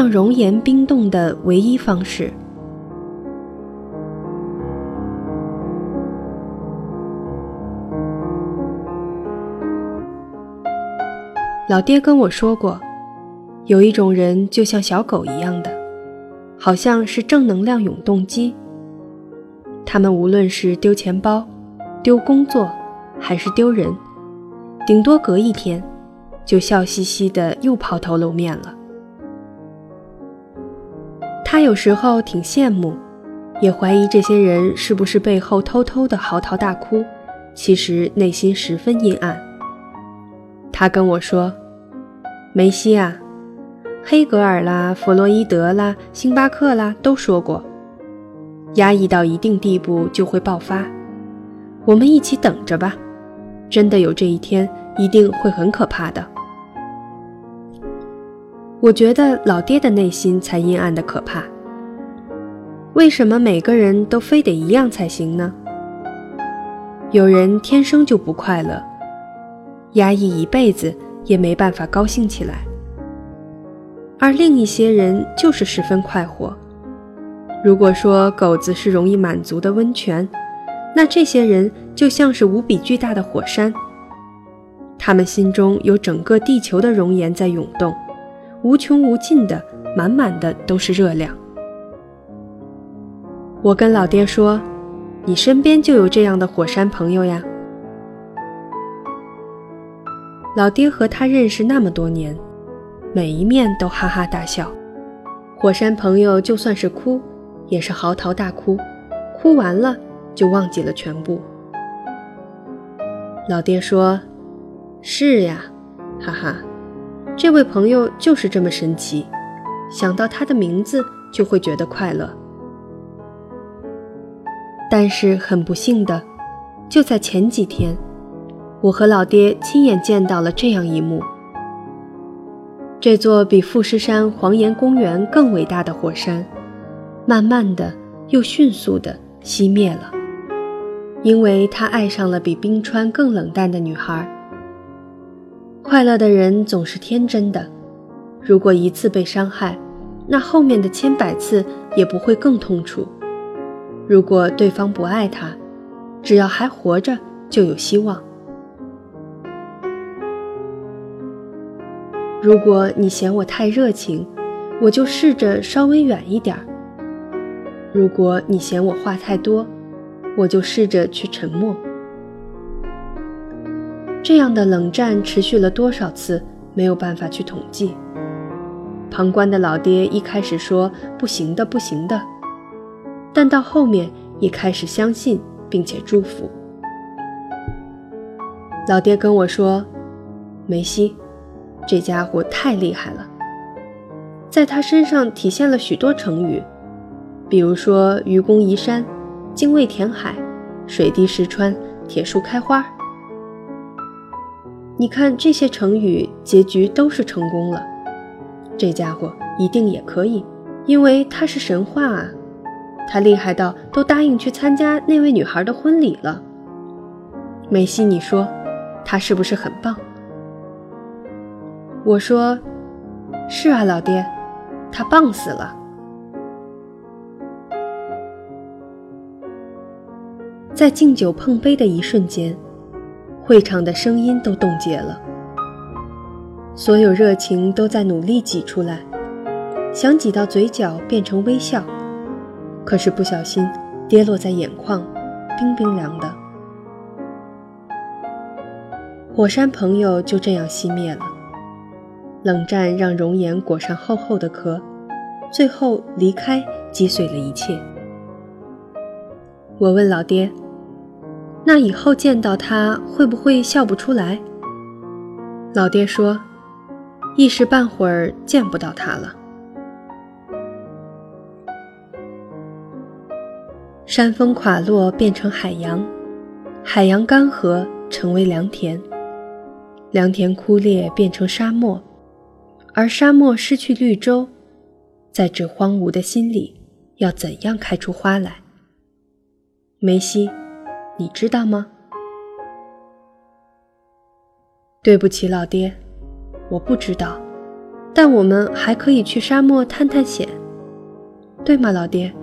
让熔岩冰冻的唯一方式。老爹跟我说过，有一种人就像小狗一样的，好像是正能量永动机。他们无论是丢钱包、丢工作，还是丢人，顶多隔一天，就笑嘻嘻的又抛头露面了。他有时候挺羡慕，也怀疑这些人是不是背后偷偷的嚎啕大哭，其实内心十分阴暗。他跟我说。梅西啊，黑格尔啦、弗洛伊德啦、星巴克啦都说过，压抑到一定地步就会爆发。我们一起等着吧，真的有这一天，一定会很可怕的。我觉得老爹的内心才阴暗的可怕。为什么每个人都非得一样才行呢？有人天生就不快乐，压抑一辈子。也没办法高兴起来，而另一些人就是十分快活。如果说狗子是容易满足的温泉，那这些人就像是无比巨大的火山，他们心中有整个地球的熔岩在涌动，无穷无尽的，满满的都是热量。我跟老爹说：“你身边就有这样的火山朋友呀。”老爹和他认识那么多年，每一面都哈哈大笑。火山朋友就算是哭，也是嚎啕大哭，哭完了就忘记了全部。老爹说：“是呀，哈哈，这位朋友就是这么神奇，想到他的名字就会觉得快乐。”但是很不幸的，就在前几天。我和老爹亲眼见到了这样一幕：这座比富士山黄岩公园更伟大的火山，慢慢的又迅速的熄灭了，因为他爱上了比冰川更冷淡的女孩。快乐的人总是天真的，如果一次被伤害，那后面的千百次也不会更痛楚。如果对方不爱他，只要还活着就有希望。如果你嫌我太热情，我就试着稍微远一点；如果你嫌我话太多，我就试着去沉默。这样的冷战持续了多少次，没有办法去统计。旁观的老爹一开始说不行的，不行的，但到后面也开始相信并且祝福。老爹跟我说：“梅西。”这家伙太厉害了，在他身上体现了许多成语，比如说愚公移山、精卫填海、水滴石穿、铁树开花。你看这些成语结局都是成功了，这家伙一定也可以，因为他是神话啊！他厉害到都答应去参加那位女孩的婚礼了。梅西，你说他是不是很棒？我说：“是啊，老爹，他棒死了。”在敬酒碰杯的一瞬间，会场的声音都冻结了，所有热情都在努力挤出来，想挤到嘴角变成微笑，可是不小心跌落在眼眶，冰冰凉的。火山朋友就这样熄灭了。冷战让熔岩裹上厚厚的壳，最后离开，击碎了一切。我问老爹：“那以后见到他会不会笑不出来？”老爹说：“一时半会儿见不到他了。”山峰垮落变成海洋，海洋干涸成为良田，良田枯裂变成沙漠。而沙漠失去绿洲，在这荒芜的心里，要怎样开出花来？梅西，你知道吗？对不起，老爹，我不知道。但我们还可以去沙漠探探险，对吗，老爹？